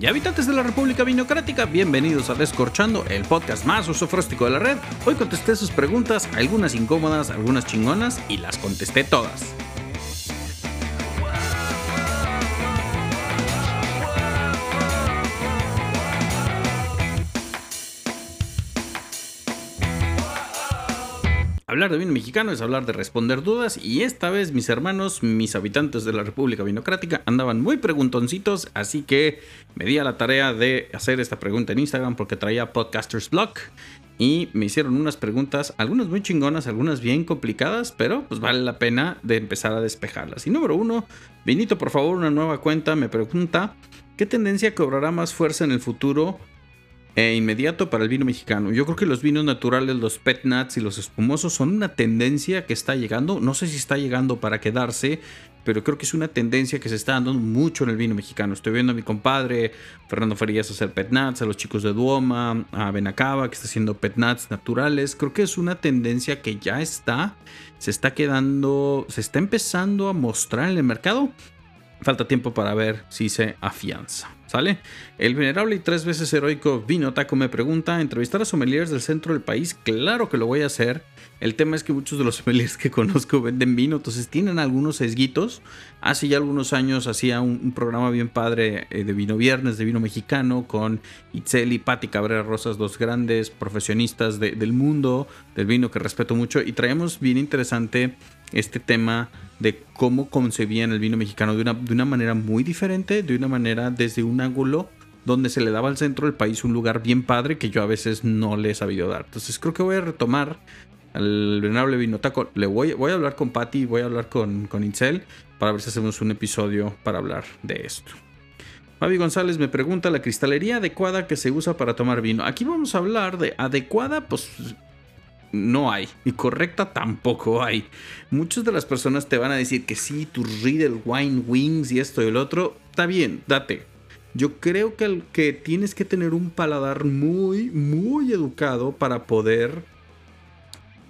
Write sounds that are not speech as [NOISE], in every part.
Y habitantes de la República Vinocrática, bienvenidos a Descorchando, el podcast más usofróstico de la red. Hoy contesté sus preguntas, algunas incómodas, algunas chingonas, y las contesté todas. Hablar de vino mexicano es hablar de responder dudas y esta vez mis hermanos, mis habitantes de la República Vinocrática andaban muy preguntoncitos, así que me di a la tarea de hacer esta pregunta en Instagram porque traía Podcasters Blog y me hicieron unas preguntas, algunas muy chingonas, algunas bien complicadas, pero pues vale la pena de empezar a despejarlas. Y número uno, Vinito, por favor, una nueva cuenta me pregunta, ¿qué tendencia cobrará más fuerza en el futuro e inmediato para el vino mexicano. Yo creo que los vinos naturales, los pet nuts y los espumosos son una tendencia que está llegando. No sé si está llegando para quedarse, pero creo que es una tendencia que se está dando mucho en el vino mexicano. Estoy viendo a mi compadre Fernando Farías hacer pet nuts, a los chicos de Duoma, a Benacaba que está haciendo pet nuts naturales. Creo que es una tendencia que ya está, se está quedando, se está empezando a mostrar en el mercado. Falta tiempo para ver si se afianza. ¿Sale? El venerable y tres veces heroico Vino Taco me pregunta: ¿entrevistar a sommeliers del centro del país? Claro que lo voy a hacer. El tema es que muchos de los [LAUGHS] sommeliers que conozco venden vino, entonces tienen algunos sesguitos. Hace ya algunos años hacía un, programa bien padre eh, de vino viernes, de vino mexicano, con Itzel y Patti Cabrera Rosas, dos grandes profesionistas del mundo del vino que respeto mucho. Y traemos bien interesante este tema de cómo concebían el vino mexicano de una, de una manera muy diferente, de una manera desde un ángulo donde se le daba al centro del país un lugar bien padre que yo a veces no le he sabido dar. Entonces creo que voy a retomar al venerable Vinotaco. Le voy, voy a hablar con Patty, voy a hablar con, con Incel para ver si hacemos un episodio para hablar de esto. Fabi González me pregunta la cristalería adecuada que se usa para tomar vino. Aquí vamos a hablar de adecuada, pues no hay. Y correcta tampoco hay. Muchas de las personas te van a decir que sí, tu Riddle Wine Wings y esto y el otro. Está bien, date. Yo creo que, que tienes que tener un paladar muy, muy educado para poder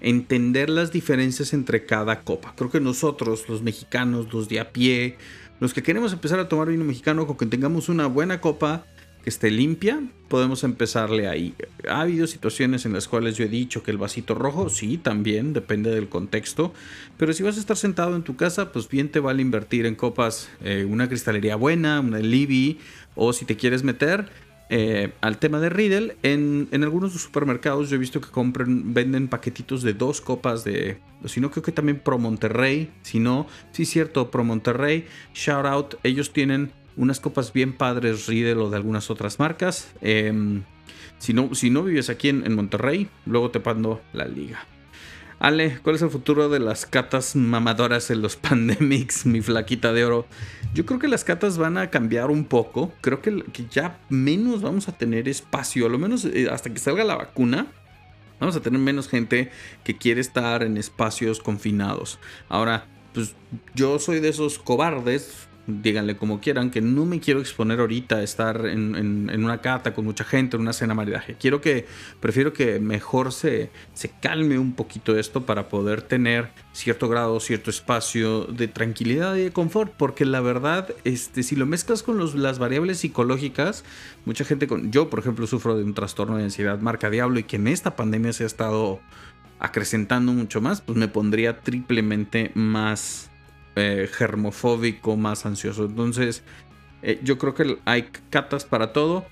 entender las diferencias entre cada copa. Creo que nosotros, los mexicanos, los de a pie, los que queremos empezar a tomar vino mexicano, con que tengamos una buena copa, que esté limpia, podemos empezarle ahí. Ha habido situaciones en las cuales yo he dicho que el vasito rojo, sí, también, depende del contexto, pero si vas a estar sentado en tu casa, pues bien te vale invertir en copas, eh, una cristalería buena, una Libby, o si te quieres meter eh, al tema de Riddle, en, en, algunos supermercados yo he visto que compren, venden paquetitos de dos copas de, si no creo que también Pro Monterrey, si no, sí cierto, Pro Monterrey, shout out, ellos tienen unas copas bien padres Riedel o de algunas otras marcas. Em, si, no, si no vives aquí en, Monterrey, luego te pando la liga. Ale, ¿cuál es el futuro de las catas mamadoras en los [LAUGHS] pandemics, mi flaquita de oro? Yo creo que las catas van a cambiar un poco. Creo que, que ya menos vamos a tener espacio, a lo menos eh, hasta que salga la vacuna. Vamos a tener menos gente que quiere estar en espacios confinados. Ahora, pues yo soy de esos cobardes, díganle como quieran, que no me quiero exponer ahorita a estar en, una cata con mucha gente, en una cena maridaje. Quiero que, prefiero que mejor se, se calme un poquito esto para poder tener cierto grado, cierto espacio de tranquilidad y de confort, porque la verdad, este, si lo mezclas con los, las variables psicológicas, mucha gente con, yo por ejemplo sufro de un trastorno de ansiedad marca diablo y que en esta pandemia se ha estado acrecentando mucho más, pues me pondría triplemente más eh, germofóbico, más ansioso. Entonces, eh, yo creo que hay catas para todo.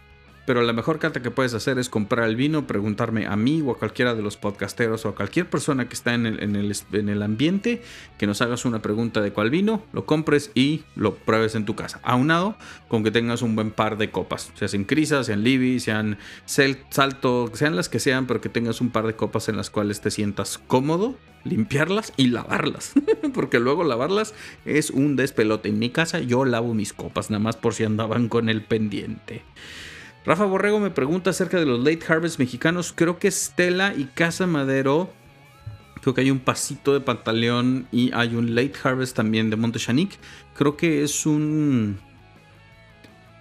Pero la mejor carta que puedes hacer es comprar el vino, preguntarme a mí o a cualquiera de los podcasteros o a cualquier persona que está en el, en el, ambiente, que nos hagas una pregunta de cuál vino, lo compres y lo pruebes en tu casa. Aunado con que tengas un buen par de copas, sean en Crisa, sean Libby, sean Salto, sean las que sean, pero que tengas un par de copas en las cuales te sientas cómodo, limpiarlas y lavarlas. [LAUGHS] Porque luego lavarlas es un despelote. En mi casa yo lavo mis copas, nada más por si andaban con el pendiente. Rafa Borrego me pregunta acerca de los late harvest mexicanos. Creo que Estela y Casa Madero. Creo que hay un pasito de pantaleón y hay un late harvest también de Montechanic. Creo que es un.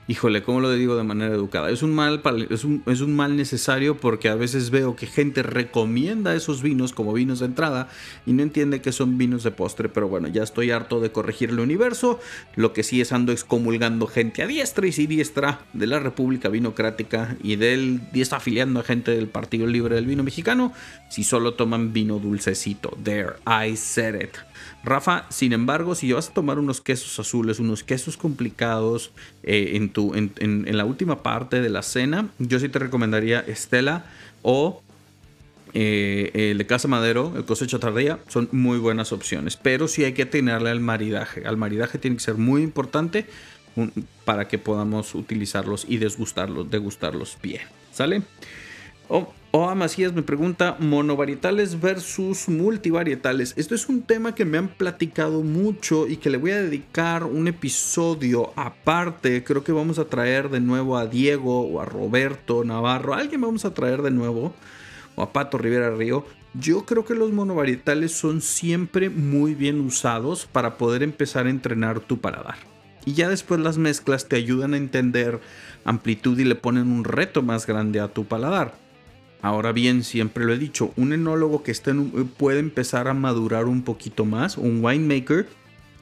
Híjole, ¿cómo lo digo de manera educada? Es un mal, es un, es un mal necesario porque a veces veo que gente recomienda esos vinos como vinos de entrada y no entiende que son vinos de postre, pero bueno, ya estoy harto de corregir el universo, lo que sí es ando excomulgando gente a diestra y siniestra de la República Vinocrática y del y está afiliando a gente del Partido Libre del Vino Mexicano si solo toman vino dulcecito. There, I said it. Rafa, sin embargo, si vas a tomar unos quesos azules, unos quesos complicados eh, en, la última parte de la cena, yo sí te recomendaría Estela o eh, el de Casa Madero, el cosecha tardía, son muy buenas opciones. Pero sí hay que tenerle al maridaje. Al maridaje tiene que ser muy importante para que podamos utilizarlos y desgustarlos, degustarlos bien. ¿Sale? Oh, Oa Macías me pregunta, monovarietales versus multivarietales. Esto es un tema que me han platicado mucho y que le voy a dedicar un episodio aparte. Creo que vamos a traer de nuevo a Diego o a Roberto Navarro. Alguien vamos a traer de nuevo. O a Pato Rivera Río. Yo creo que los monovarietales son siempre muy bien usados para poder empezar a entrenar tu paladar. Y ya después las mezclas te ayudan a entender amplitud y le ponen un reto más grande a tu paladar. Ahora bien, siempre lo he dicho, un enólogo que está puede empezar a madurar un poquito más, un winemaker,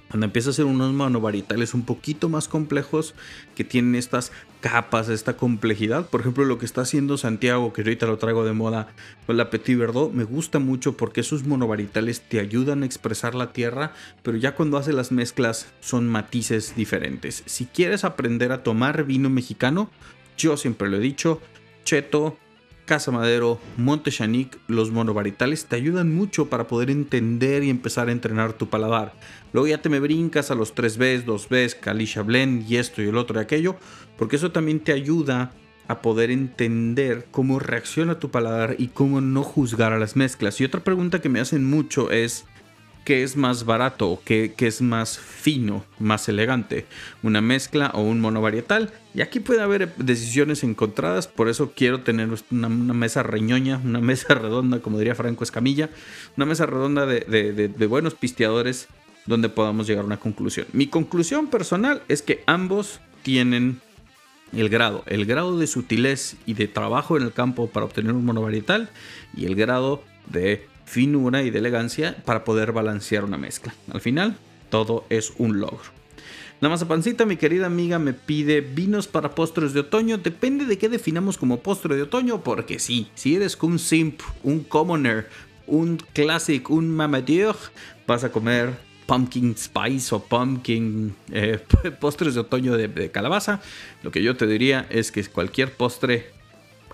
cuando empieza a hacer unos monovarietales un poquito más complejos que tienen estas capas, esta complejidad. Por ejemplo, lo que está haciendo Santiago, que ahorita lo traigo de moda con la Petit Verdot, me gusta mucho porque esos monovarietales te ayudan a expresar la tierra, pero ya cuando hace las mezclas son matices diferentes. Si quieres aprender a tomar vino mexicano, yo siempre lo he dicho, Cheto, Casa Madero, Monte Chanic, los monovarietales te ayudan mucho para poder entender y empezar a entrenar tu paladar. Luego ya te me brincas a los 3Bs, 2Bs, Kalisha Blend y esto y el otro y aquello, porque eso también te ayuda a poder entender cómo reacciona tu paladar y cómo no juzgar a las mezclas. Y otra pregunta que me hacen mucho es, qué es más barato, qué, qué es más fino, más elegante, una mezcla o un monovarietal. Y aquí puede haber decisiones encontradas, por eso quiero tener una, mesa reñoña, una [LAUGHS] mesa redonda, como diría Franco Escamilla, una mesa redonda de, de buenos pisteadores donde podamos llegar a una conclusión. Mi conclusión personal es que ambos tienen el grado, el grado de sutilez y de trabajo en el campo para obtener un monovarietal y el grado de finura y de elegancia para poder balancear una mezcla. Al final, todo es un logro. La mazapancita, mi querida amiga, me pide vinos para postres de otoño. Depende de qué definamos como postre de otoño, porque sí, si eres un simp, un commoner, un classic, un mamadeur, vas a comer pumpkin spice o pumpkin eh, [LAUGHS] postres de otoño de, de, calabaza. Lo que yo te diría es que cualquier postre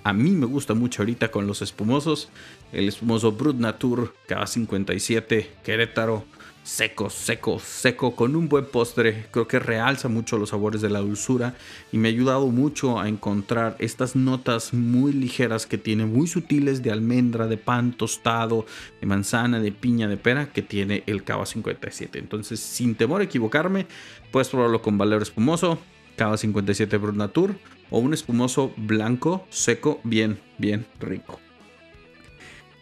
a mí me gusta mucho ahorita con los espumosos. El espumoso Brut Natur K57 Querétaro. Seco, seco, seco, con un buen postre. Creo que realza mucho los sabores de la dulzura y me ha ayudado mucho a encontrar estas notas muy ligeras que tiene, muy sutiles de almendra, de pan tostado, de manzana, de piña, de pera que tiene el Cava 57. Entonces, sin temor a equivocarme, puedes probarlo con valor espumoso, Cava 57 Brut Natur o un espumoso blanco, seco, bien, bien rico.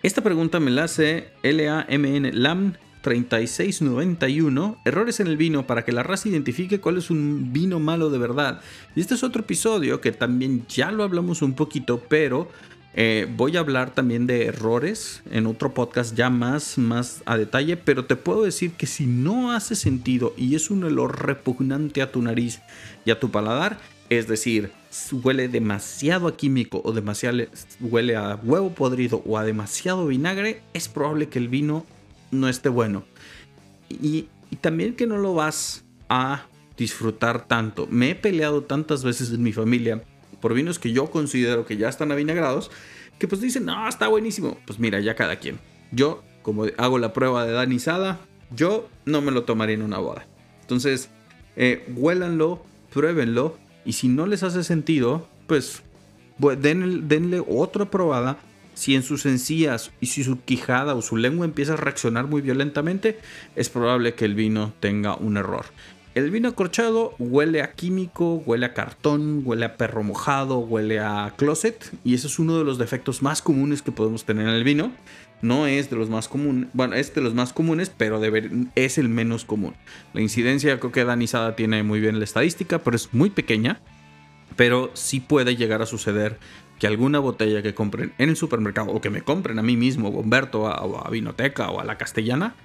Esta pregunta me la hace LAMN LAM 3691, errores en el vino para que la raza identifique cuál es un vino malo de verdad. Y este es otro episodio que también ya lo hablamos un poquito, pero eh, voy a hablar también de errores en otro podcast ya más, más a detalle, pero te puedo decir que si no hace sentido y es un olor repugnante a tu nariz y a tu paladar, es decir, huele demasiado a químico o demasiado huele a huevo podrido o a demasiado vinagre, es probable que el vino no esté bueno. Y, también que no lo vas a disfrutar tanto. Me he peleado tantas veces en mi familia por vinos que yo considero que ya están avinagrados, que pues dicen, no, está buenísimo. Pues mira, ya cada quien. Yo, como hago la prueba de danizada, yo no me lo tomaría en una boda. Entonces, eh, huélanlo, pruébenlo y si no les hace sentido, pues denle otra probada. Si en sus encías y si su quijada o su lengua empieza a reaccionar muy violentamente, es probable que el vino tenga un error. El vino acorchado huele a químico, huele a cartón, huele a perro mojado, huele a closet. Y ese es uno de los defectos más comunes que podemos tener en el vino. No es de los más comunes, bueno, es de los más comunes, pero es el menos común. La incidencia, creo que Danizada tiene muy bien la estadística, pero es muy pequeña. Pero sí puede llegar a suceder que alguna botella que compren en el supermercado o que me compren a mí mismo, Bomberto, o a Vinoteca o a la Castellana,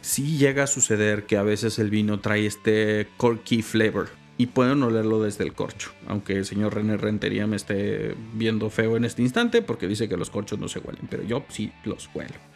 sí llega a suceder que a veces el vino trae este corky flavor y pueden olerlo desde el corcho. Aunque el señor René Rentería me esté viendo feo en este instante porque dice que los corchos no se huelen, pero yo sí los huelo.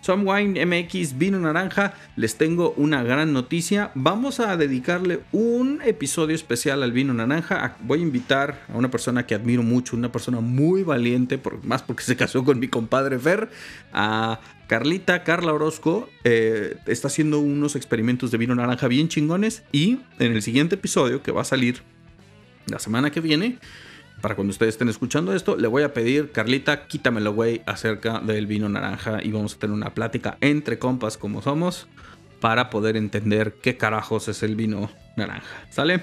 Some Wine MX Vino Naranja, les tengo una gran noticia. Vamos a dedicarle un episodio especial al vino naranja. Voy a invitar a una persona que admiro mucho, una persona muy valiente, más porque se casó con mi compadre Fer, a Carlita, Carla Orozco. Eh, está haciendo unos experimentos de vino naranja bien chingones. Y en el siguiente episodio, que va a salir la semana que viene, para cuando ustedes estén escuchando esto, le voy a pedir, Carlita, quítamelo, güey, acerca del vino naranja y vamos a tener una plática entre compas como somos para poder entender qué carajos es el vino naranja. ¿Sale?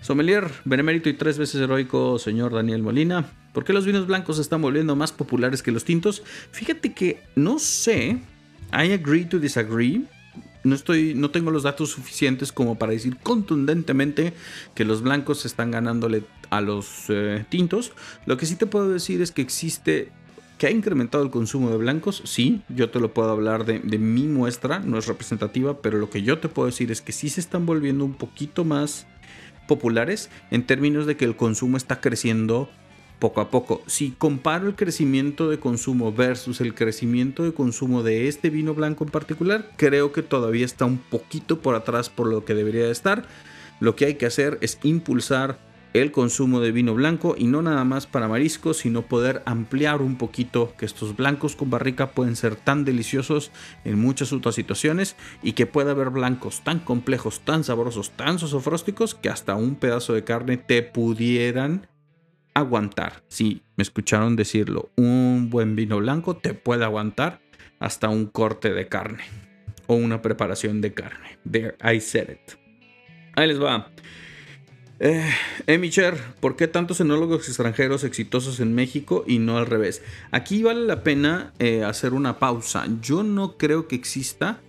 Sommelier, benemérito y tres veces heroico, señor Daniel Molina. ¿Por qué los vinos blancos se están volviendo más populares que los tintos? Fíjate que no sé. I agree to disagree. No, estoy, no tengo los datos suficientes como para decir contundentemente que los blancos están ganándole a los eh, tintos. Lo que sí te puedo decir es que existe que ha incrementado el consumo de blancos, sí, yo te lo puedo hablar de, de, mi muestra, no es representativa, pero lo que yo te puedo decir es que sí se están volviendo un poquito más populares en términos de que el consumo está creciendo poco a poco. Si comparo el crecimiento de consumo versus el crecimiento de consumo de este vino blanco en particular, creo que todavía está un poquito por atrás por lo que debería de estar. Lo que hay que hacer es impulsar el consumo de vino blanco y no nada más para mariscos, sino poder ampliar un poquito que estos blancos con barrica pueden ser tan deliciosos en muchas otras situaciones y que pueda haber blancos tan complejos, tan sabrosos, tan sosofrósticos que hasta un pedazo de carne te pudieran aguantar. Si me escucharon decirlo, un buen vino blanco te puede aguantar hasta un corte de carne o una preparación de carne. There, I said it. Ahí les va. Eh, Emicher, ¿por qué tantos enólogos extranjeros exitosos en México y no al revés? Aquí vale la pena eh, hacer una pausa. Yo no creo que exista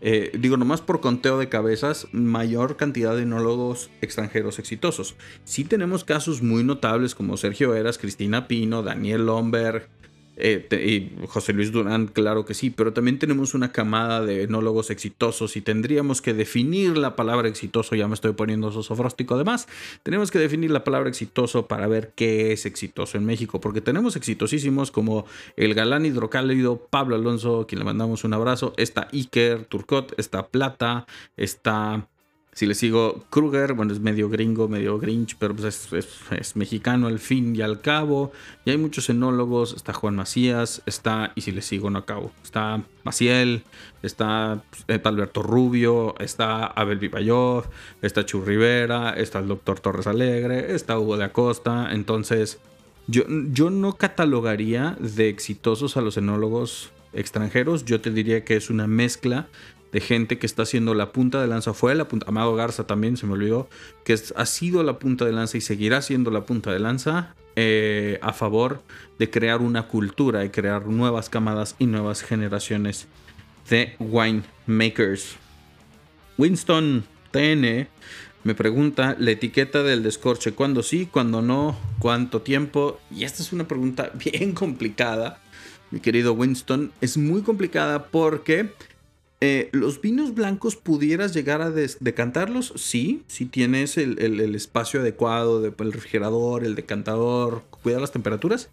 eh, digo, nomás por conteo de cabezas, mayor cantidad de enólogos extranjeros exitosos. Sí tenemos casos muy notables como Sergio Eras, Cristina Pino, Daniel Lomberg, eh, y José Luis Durán, claro que sí, pero también tenemos una camada de enólogos exitosos y tendríamos que definir la palabra exitoso, ya me estoy poniendo sosofróstico además, tenemos que definir la palabra exitoso para ver qué es exitoso en México, porque tenemos exitosísimos como el galán hidrocálido Pablo Alonso, quien le mandamos un abrazo, está Iker Turcot, está Plata, está si le sigo Kruger, bueno, es medio gringo, medio grinch, pero pues es, mexicano al fin y al cabo. Y hay muchos enólogos, está Juan Macías, está, y si le sigo no acabo, está Maciel, está pues, Alberto Rubio, está Abel Vivayov, está Chu Rivera, está el doctor Torres Alegre, está Hugo de Acosta. Entonces, yo, yo no catalogaría de exitosos a los enólogos extranjeros, yo te diría que es una mezcla de gente que está haciendo la punta de lanza. Fue la punta, Amado Garza también, se me olvidó, que ha sido la punta de lanza y seguirá siendo la punta de lanza eh, a favor de crear una cultura y crear nuevas camadas y nuevas generaciones de winemakers. Winston TN me pregunta la etiqueta del descorche, ¿cuándo sí, cuándo no, cuánto tiempo? Y esta es una pregunta [LAUGHS] bien complicada, mi querido Winston. Es muy complicada porque eh, los vinos blancos pudieras llegar a decantarlos, sí, si tienes el, espacio adecuado del refrigerador, el decantador, cuida las temperaturas,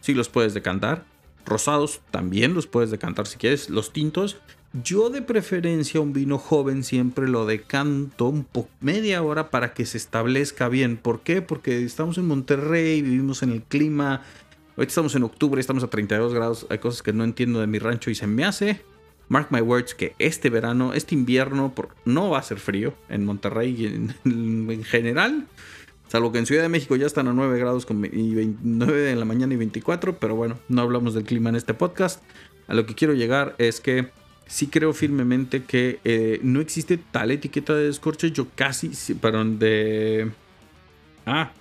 sí los puedes decantar. Rosados también los puedes decantar si quieres. Los tintos, yo de preferencia un vino joven siempre lo decanto un media hora para que se establezca bien. ¿Por qué? Porque estamos en Monterrey, vivimos en el clima. Ahorita estamos en octubre, estamos a 32 grados. Hay cosas que no entiendo de mi rancho y se me hace mark my words que este verano, este invierno, no va a ser frío en Monterrey en, [LAUGHS] en, general. Salvo que en Ciudad de México ya están a 9 grados con y 29 en la mañana y 24. Pero bueno, no hablamos del clima en este podcast. A lo que quiero llegar es que sí creo firmemente que eh, no existe tal etiqueta de descorche. Yo casi, perdón, de... Ah,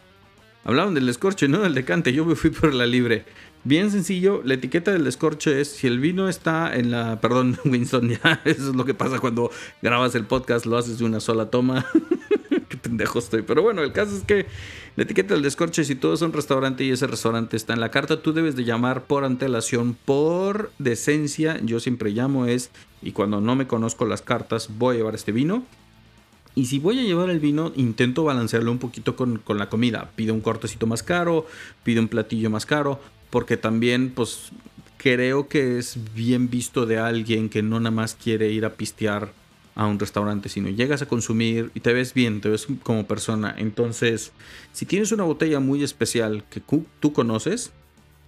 hablaban del descorche, no del decante. Yo me fui por la libre. Bien sencillo, la etiqueta del descorche es si el vino está en la... Perdón, [LAUGHS] Winston, eso es lo que pasa cuando grabas el podcast, lo haces de una sola toma. [LAUGHS] Qué pendejo estoy. Pero bueno, el caso es que la etiqueta del descorche, si todo es un restaurante y ese restaurante está en la carta, tú debes de llamar por antelación, por decencia. Yo siempre llamo es, y cuando no me conozco las cartas, voy a llevar este vino. Y si voy a llevar el vino, intento balancearlo un poquito con, con la comida. Pido un cortecito más caro, pido un platillo más caro, porque también, pues, creo que es bien visto de alguien que no nada más quiere ir a pistear a un restaurante, sino llegas a consumir y te ves bien, te ves como persona. Entonces, si tienes una botella muy especial que tú conoces,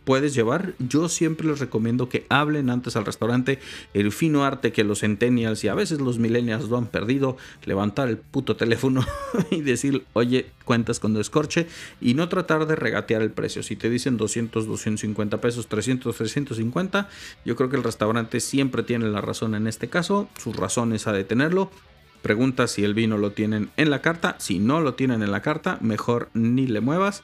puedes llevar. Yo siempre les recomiendo que hablen antes al restaurante. El fino arte que los centennials y a veces los millennials lo han perdido. Levantar el puto teléfono [LAUGHS] y decir, oye, cuentas con descorche. Y no tratar de regatear el precio. Si te dicen 200, 250 pesos, 300, 350, yo creo que el restaurante siempre tiene la razón en este caso. Sus razones a detenerlo. Pregunta si el vino lo tienen en la carta. Si no lo tienen en la carta, mejor ni le muevas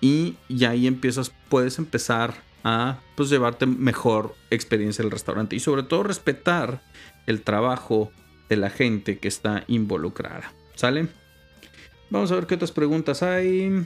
y ya ahí empiezas, puedes empezar a pues, llevarte mejor experiencia el restaurante y sobre todo respetar el trabajo de la gente que está involucrada. ¿Sale? Vamos a ver qué otras preguntas hay.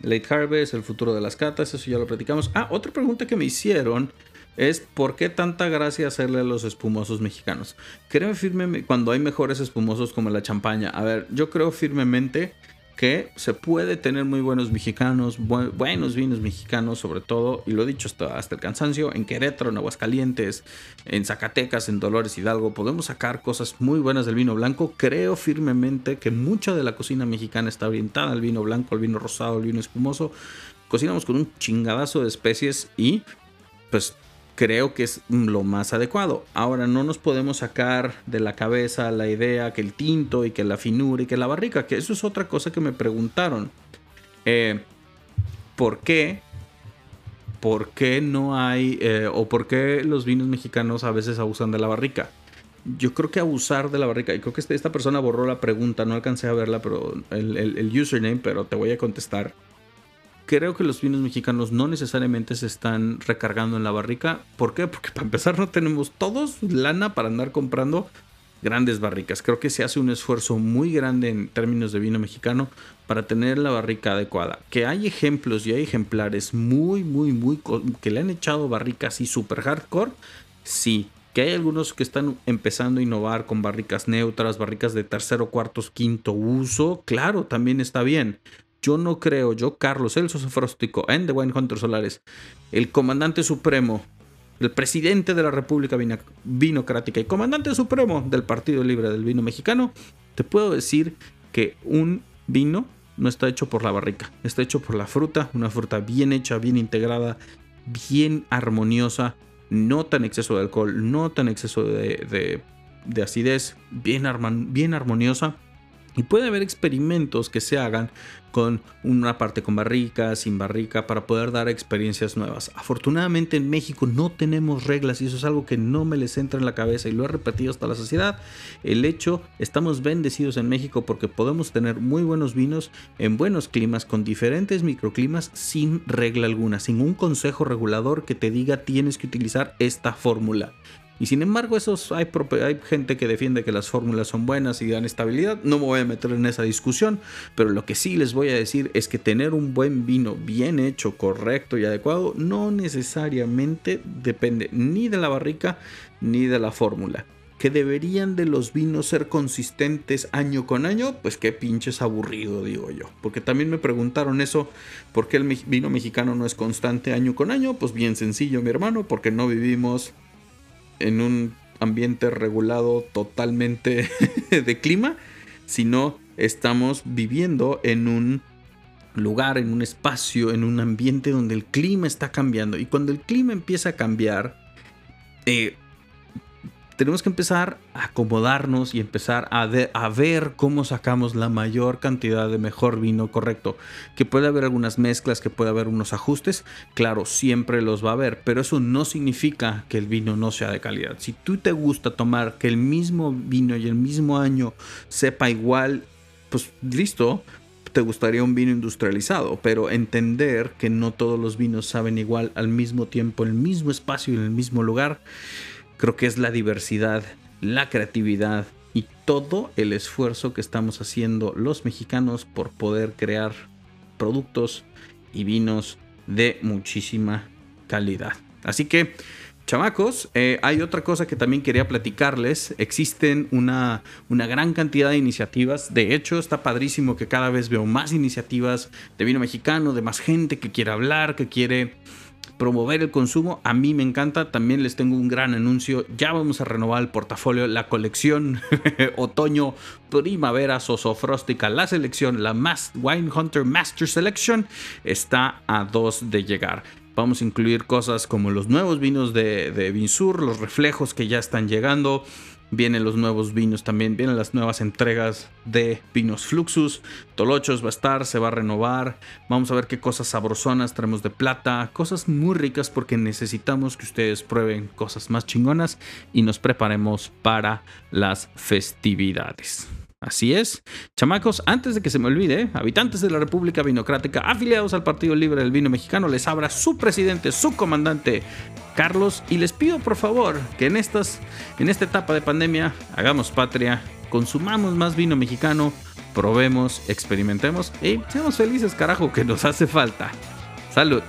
Late Harvest, el futuro de las catas, eso ya lo platicamos. Ah, otra pregunta que me hicieron es ¿por qué tanta gracia hacerle a los espumosos mexicanos? Créeme firme cuando hay mejores espumosos como la champaña. A ver, yo creo firmemente que se puede tener muy buenos mexicanos, buenos vinos mexicanos sobre todo, y lo he dicho hasta, hasta el cansancio, en Querétaro, en Aguascalientes, en Zacatecas, en Dolores Hidalgo, podemos sacar cosas muy buenas del vino blanco. Creo firmemente que mucha de la cocina mexicana está orientada al vino blanco, al vino rosado, al vino espumoso. Cocinamos con un chingadazo de especies y pues creo que es lo más adecuado. Ahora no nos podemos sacar de la cabeza la idea que el tinto y que la finura y que la barrica, que eso es otra cosa que me preguntaron. Eh, ¿Por qué? ¿Por qué no hay eh, o por qué los vinos mexicanos a veces abusan de la barrica? Yo creo que abusar de la barrica, y creo que este, esta persona borró la pregunta, no alcancé a verla, pero el username, pero te voy a contestar creo que los vinos mexicanos no necesariamente se están recargando en la barrica. ¿Por qué? Porque para empezar no tenemos todos lana para andar comprando grandes barricas. Creo que se hace un esfuerzo muy grande en términos de vino mexicano para tener la barrica adecuada. Que hay ejemplos y hay ejemplares muy, muy, muy... que le han echado barricas y super hardcore. Sí. Que hay algunos que están empezando a innovar con barricas neutras, barricas de tercero, cuarto, quinto uso. Claro, también está bien. Yo no creo, yo, Carlos Celso Sofróstico, en The Wine Hunter Solares, el comandante supremo, el presidente de la República Vinocrática y comandante supremo del Partido Libre del Vino Mexicano, te puedo decir que un vino no está hecho por la barrica, está hecho por la fruta, una fruta bien hecha, bien integrada, bien armoniosa, no tan exceso de alcohol, no tan exceso de, acidez, bien, bien armoniosa. Y puede haber experimentos que se hagan con una parte con barrica, sin barrica, para poder dar experiencias nuevas. Afortunadamente en México no tenemos reglas y eso es algo que no me les entra en la cabeza y lo he repetido hasta la saciedad. El hecho, estamos bendecidos en México porque podemos tener muy buenos vinos en buenos climas, con diferentes microclimas, sin regla alguna, sin un consejo regulador que te diga tienes que utilizar esta fórmula. Y sin embargo, esos, hay, hay gente que defiende que las fórmulas son buenas y dan estabilidad. No me voy a meter en esa discusión, pero lo que sí les voy a decir es que tener un buen vino bien hecho, correcto y adecuado no necesariamente depende ni de la barrica ni de la fórmula que deberían de los vinos ser consistentes año con año, pues qué pinches aburrido, digo yo. Porque también me preguntaron eso, ¿por qué el vino mexicano no es constante año con año? Pues bien sencillo, mi hermano, porque no vivimos en un ambiente regulado totalmente [LAUGHS] de clima, sino estamos viviendo en un lugar, en un espacio, en un ambiente donde el clima está cambiando. Y cuando el clima empieza a cambiar, eh, tenemos que empezar a acomodarnos y empezar a, a, ver cómo sacamos la mayor cantidad de mejor vino correcto. Que puede haber algunas mezclas, que puede haber unos ajustes, claro, siempre los va a haber, pero eso no significa que el vino no sea de calidad. Si tú te gusta tomar que el mismo vino y el mismo año sepa igual, pues listo, te gustaría un vino industrializado, pero entender que no todos los vinos saben igual al mismo tiempo, en el mismo espacio y en el mismo lugar Creo que es la diversidad, la creatividad y todo el esfuerzo que estamos haciendo los mexicanos por poder crear productos y vinos de muchísima calidad. Así que, chamacos, eh, hay otra cosa que también quería platicarles. Existen una, una gran cantidad de iniciativas. De hecho, está padrísimo que cada vez veo más iniciativas de vino mexicano, de más gente que quiere hablar, que quiere promover el consumo. A mí me encanta. También les tengo un gran anuncio. Ya vamos a renovar el portafolio, la colección [LAUGHS] otoño, primavera, sosofróstica. La selección, la Wine Hunter Master Selection, está a dos de llegar. Vamos a incluir cosas como los nuevos vinos de, de Vinsur, los reflejos que ya están llegando. Vienen los nuevos vinos también, vienen las nuevas entregas de vinos Fluxus. Tolochos va a estar, se va a renovar. Vamos a ver qué cosas sabrosonas traemos de plata. Cosas muy ricas porque necesitamos que ustedes prueben cosas más chingonas y nos preparemos para las festividades. Así es. Chamacos, antes de que se me olvide, habitantes de la República Vinocrática afiliados al Partido Libre del Vino Mexicano, les abra su presidente, su comandante, Carlos, y les pido por favor que en, estas, en esta etapa de pandemia hagamos patria, consumamos más vino mexicano, probemos, experimentemos y seamos felices, carajo, que nos hace falta. Salud.